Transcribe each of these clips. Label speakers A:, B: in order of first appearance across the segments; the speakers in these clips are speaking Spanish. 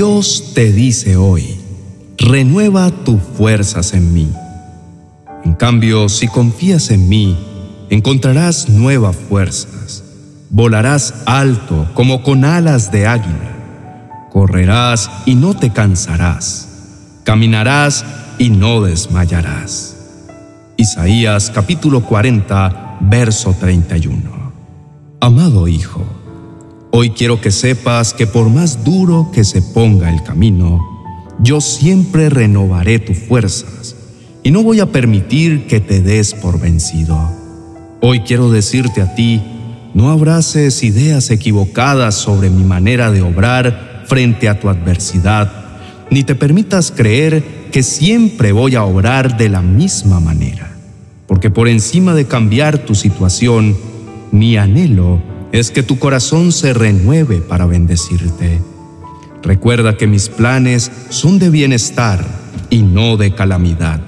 A: Dios te dice hoy, renueva tus fuerzas en mí. En cambio, si confías en mí, encontrarás nuevas fuerzas. Volarás alto como con alas de águila. Correrás y no te cansarás. Caminarás y no desmayarás. Isaías capítulo 40, verso 31. Amado Hijo, hoy quiero que sepas que por más duro que se ponga el camino, yo siempre renovaré tus fuerzas y no voy a permitir que te des por vencido. Hoy quiero decirte a ti, no abraces ideas equivocadas sobre mi manera de obrar frente a tu adversidad, ni te permitas creer que siempre voy a obrar de la misma manera, porque por encima de cambiar tu situación, mi anhelo es que tu corazón se renueve para bendecirte. Recuerda que mis planes son de bienestar y no de calamidad.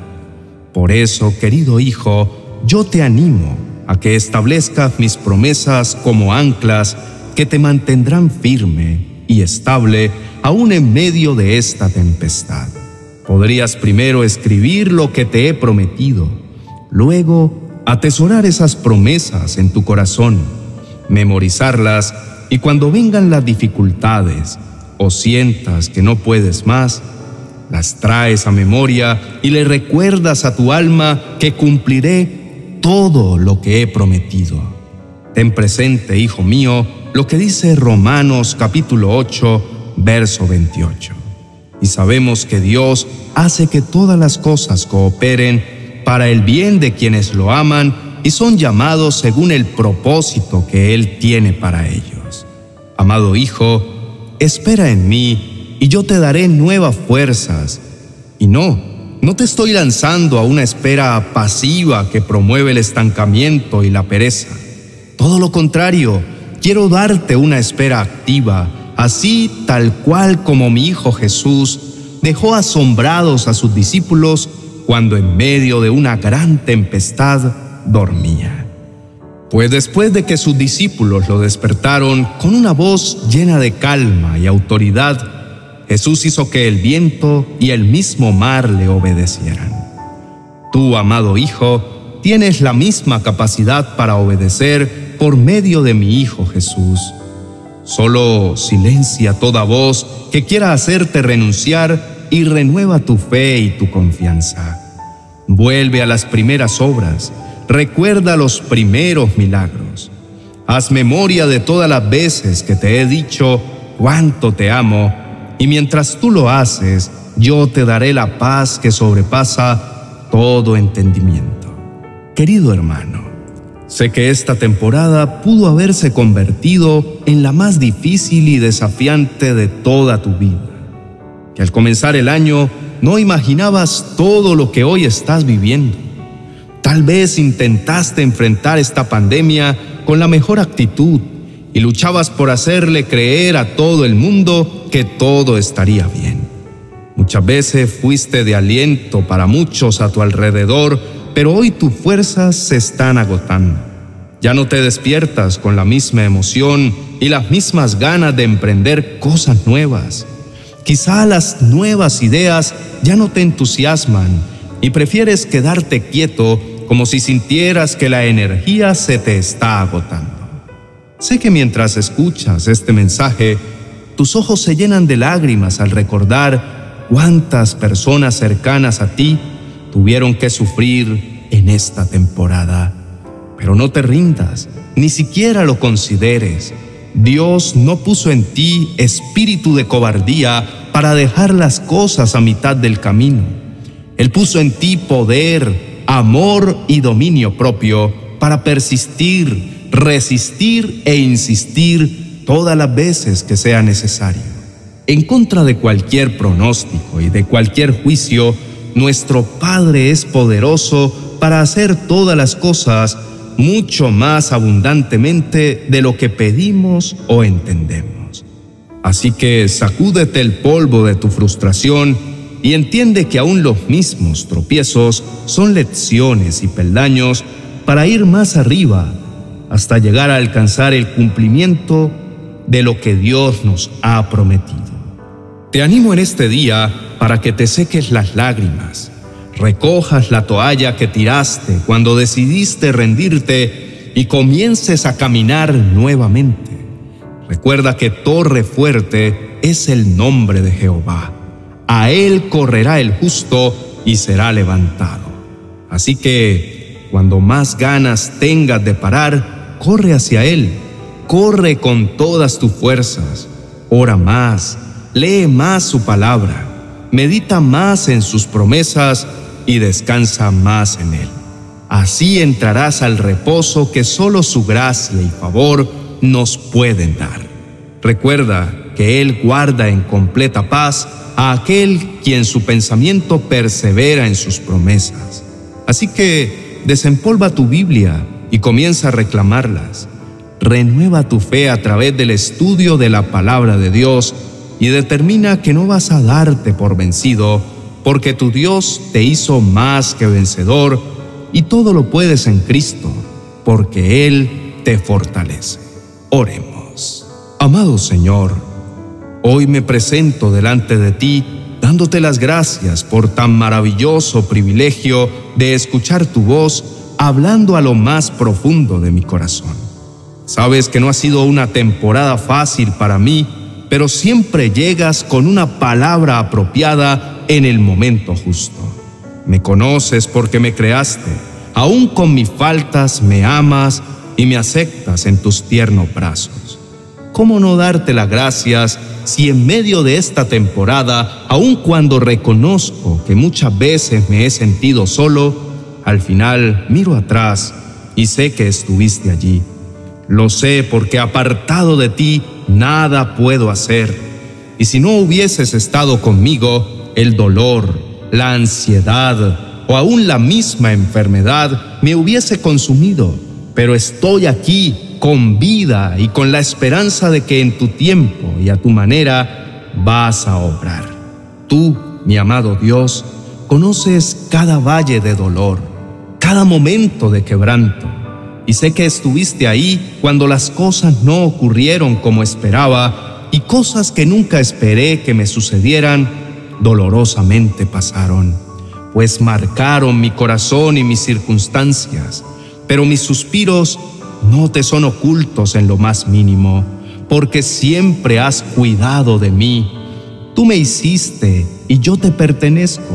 A: Por eso, querido hijo, yo te animo a que establezcas mis promesas como anclas que te mantendrán firme y estable aún en medio de esta tempestad. Podrías primero escribir lo que te he prometido, luego atesorar esas promesas en tu corazón, memorizarlas y cuando vengan las dificultades o sientas que no puedes más, las traes a memoria y le recuerdas a tu alma que cumpliré todo lo que he prometido. Ten presente, hijo mío, lo que dice Romanos capítulo 8, verso 28. Y sabemos que Dios hace que todas las cosas cooperen para el bien de quienes lo aman y son llamados según el propósito que Él tiene para ellos. Amado Hijo, espera en mí y yo te daré nuevas fuerzas. Y no, no te estoy lanzando a una espera pasiva que promueve el estancamiento y la pereza. Todo lo contrario, quiero darte una espera activa, así tal cual como mi Hijo Jesús dejó asombrados a sus discípulos cuando en medio de una gran tempestad dormía. Pues después de que sus discípulos lo despertaron con una voz llena de calma y autoridad, Jesús hizo que el viento y el mismo mar le obedecieran. Tú, amado Hijo, tienes la misma capacidad para obedecer por medio de mi Hijo Jesús. Solo silencia toda voz que quiera hacerte renunciar y renueva tu fe y tu confianza. Vuelve a las primeras obras, recuerda los primeros milagros. Haz memoria de todas las veces que te he dicho cuánto te amo y mientras tú lo haces, yo te daré la paz que sobrepasa todo entendimiento. Querido hermano, sé que esta temporada pudo haberse convertido en la más difícil y desafiante de toda tu vida. Que al comenzar el año no imaginabas todo lo que hoy estás viviendo. Tal vez intentaste enfrentar esta pandemia con la mejor actitud y luchabas por hacerle creer a todo el mundo que todo estaría bien. Muchas veces fuiste de aliento para muchos a tu alrededor, pero hoy tus fuerzas se están agotando. Ya no te despiertas con la misma emoción y las mismas ganas de emprender cosas nuevas. Quizá las nuevas ideas ya no te entusiasman y prefieres quedarte quieto como si sintieras que la energía se te está agotando. Sé que mientras escuchas este mensaje, tus ojos se llenan de lágrimas al recordar cuántas personas cercanas a ti tuvieron que sufrir en esta temporada. Pero no te rindas, ni siquiera lo consideres. Dios no puso en ti espíritu de cobardía para dejar las cosas a mitad del camino. Él puso en ti poder, amor y dominio propio para persistir resistir e insistir todas las veces que sea necesario. En contra de cualquier pronóstico y de cualquier juicio, nuestro Padre es poderoso para hacer todas las cosas mucho más abundantemente de lo que pedimos o entendemos. Así que sacúdete el polvo de tu frustración y entiende que aún los mismos tropiezos son lecciones y peldaños para ir más arriba hasta llegar a alcanzar el cumplimiento de lo que Dios nos ha prometido. Te animo en este día para que te seques las lágrimas, recojas la toalla que tiraste cuando decidiste rendirte y comiences a caminar nuevamente. Recuerda que torre fuerte es el nombre de Jehová. A él correrá el justo y será levantado. Así que, cuando más ganas tengas de parar, corre hacia él, corre con todas tus fuerzas, ora más, lee más su palabra, medita más en sus promesas y descansa más en Él. Así entrarás al reposo que solo su gracia y favor nos pueden dar. Recuerda que Él guarda en completa paz a aquel quien su pensamiento persevera en sus promesas. Así que desempolva tu Biblia y comienza a reclamarlas. Renueva tu fe a través del estudio de la palabra de Dios y determina que no vas a darte por vencido, porque tu Dios te hizo más que vencedor y todo lo puedes en Cristo, porque Él te fortalece. Oremos. Amado Señor, hoy me presento delante de ti dándote las gracias por tan maravilloso privilegio de escuchar tu voz hablando a lo más profundo de mi corazón. Sabes que no ha sido una temporada fácil para mí, pero siempre llegas con una palabra apropiada en el momento justo. Me conoces porque me creaste, aún con mis faltas me amas y me aceptas en tus tiernos brazos. ¿Cómo no darte las gracias si en medio de esta temporada, aun cuando reconozco que muchas veces me he sentido solo, al final miro atrás y sé que estuviste allí? Lo sé porque apartado de ti nada puedo hacer. Y si no hubieses estado conmigo, el dolor, la ansiedad o aún la misma enfermedad me hubiese consumido. Pero estoy aquí con vida y con la esperanza de que en tu tiempo y a tu manera vas a obrar. Tú, mi amado Dios, conoces cada valle de dolor, cada momento de quebranto y sé que estuviste ahí cuando las cosas no ocurrieron como esperaba y cosas que nunca esperé que me sucedieran dolorosamente pasaron, pues marcaron mi corazón y mis circunstancias, pero mis suspiros no te son ocultos en lo más mínimo, porque siempre has cuidado de mí. Tú me hiciste y yo te pertenezco.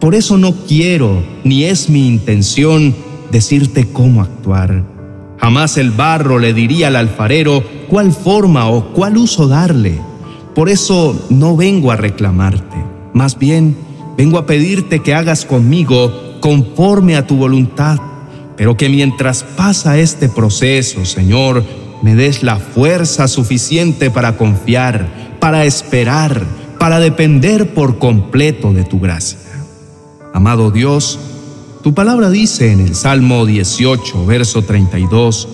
A: Por eso no quiero, ni es mi intención, decirte cómo actuar. Jamás el barro le diría al alfarero cuál forma o cuál uso darle. Por eso no vengo a reclamarte, más bien vengo a pedirte que hagas conmigo conforme a tu voluntad, pero que mientras pasa este proceso, Señor, me des la fuerza suficiente para confiar, para esperar, para depender por completo de tu gracia. Amado Dios, tu palabra dice en el Salmo 18, verso 32,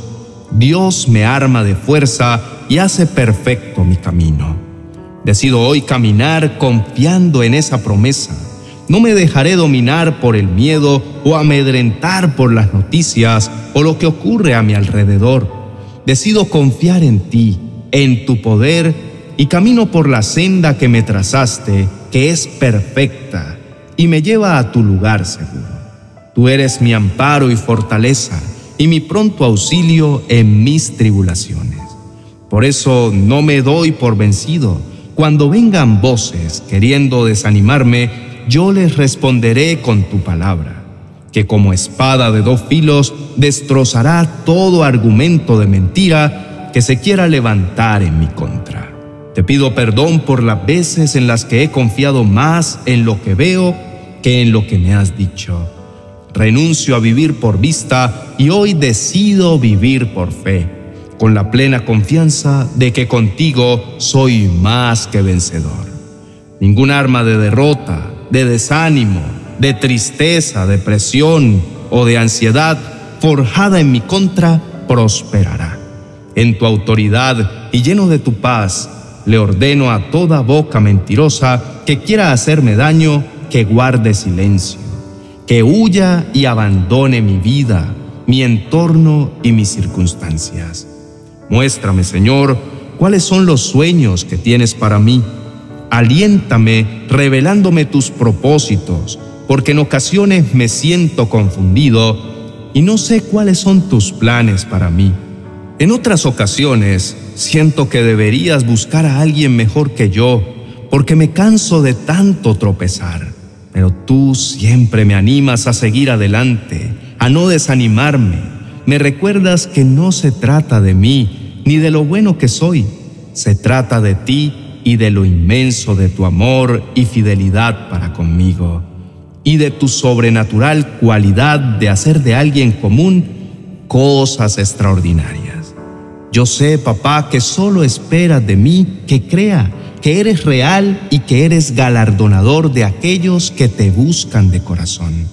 A: Dios me arma de fuerza y hace perfecto mi camino. Decido hoy caminar confiando en esa promesa. No me dejaré dominar por el miedo o amedrentar por las noticias o lo que ocurre a mi alrededor. Decido confiar en ti, en tu poder y camino por la senda que me trazaste, que es perfecta y me lleva a tu lugar seguro. Tú eres mi amparo y fortaleza y mi pronto auxilio en mis tribulaciones. Por eso no me doy por vencido. Cuando vengan voces queriendo desanimarme, yo les responderé con tu palabra, que como espada de dos filos destrozará todo argumento de mentira que se quiera levantar en mi contra. Te pido perdón por las veces en las que he confiado más en lo que veo que en lo que me has dicho renuncio a vivir por vista y hoy decido vivir por fe, con la plena confianza de que contigo soy más que vencedor. Ningún arma de derrota, de desánimo, de tristeza, depresión o de ansiedad forjada en mi contra prosperará. En tu autoridad y lleno de tu paz, le ordeno a toda boca mentirosa que quiera hacerme daño que guarde silencio que huya y abandone mi vida, mi entorno y mis circunstancias. Muéstrame, Señor, cuáles son los sueños que tienes para mí. Aliéntame revelándome tus propósitos, porque en ocasiones me siento confundido y no sé cuáles son tus planes para mí. En otras ocasiones siento que deberías buscar a alguien mejor que yo, porque me canso de tanto tropezar. Pero tú siempre me animas a seguir adelante, a no desanimarme. Me recuerdas que no se trata de mí, ni de lo bueno que soy. Se trata de ti y de lo inmenso de tu amor y fidelidad para conmigo, y de tu sobrenatural cualidad de hacer de alguien común cosas extraordinarias. Yo sé, papá, que solo esperas de mí que crea que eres real y que eres galardonador de aquellos que te buscan de corazón.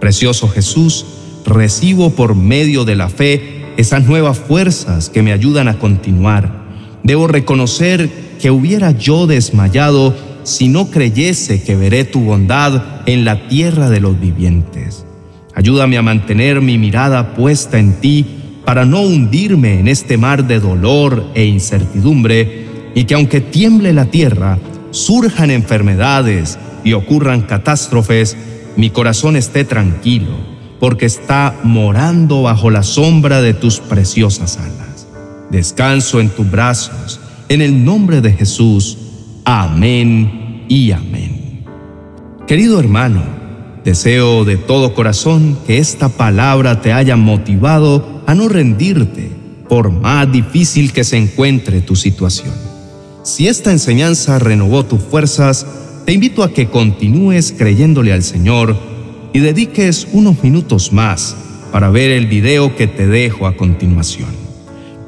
A: Precioso Jesús, recibo por medio de la fe esas nuevas fuerzas que me ayudan a continuar. Debo reconocer que hubiera yo desmayado si no creyese que veré tu bondad en la tierra de los vivientes. Ayúdame a mantener mi mirada puesta en ti para no hundirme en este mar de dolor e incertidumbre y que aunque tiemble la tierra, surjan enfermedades y ocurran catástrofes, mi corazón esté tranquilo, porque está morando bajo la sombra de tus preciosas alas. Descanso en tus brazos en el nombre de Jesús. Amén y amén. Querido hermano, deseo de todo corazón que esta palabra te haya motivado a no rendirte, por más difícil que se encuentre tu situación. Si esta enseñanza renovó tus fuerzas, te invito a que continúes creyéndole al Señor y dediques unos minutos más para ver el video que te dejo a continuación.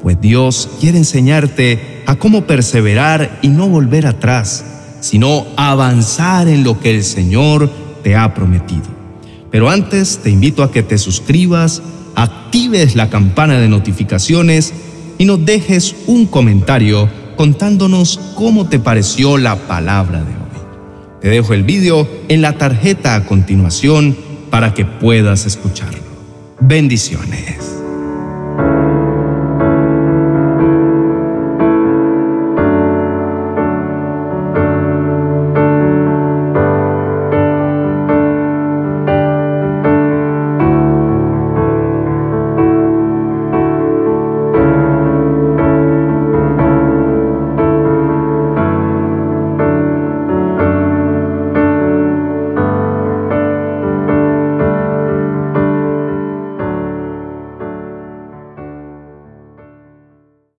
A: Pues Dios quiere enseñarte a cómo perseverar y no volver atrás, sino avanzar en lo que el Señor te ha prometido. Pero antes te invito a que te suscribas, actives la campana de notificaciones y nos dejes un comentario contándonos cómo te pareció la palabra de hoy. Te dejo el vídeo en la tarjeta a continuación para que puedas escucharlo. Bendiciones.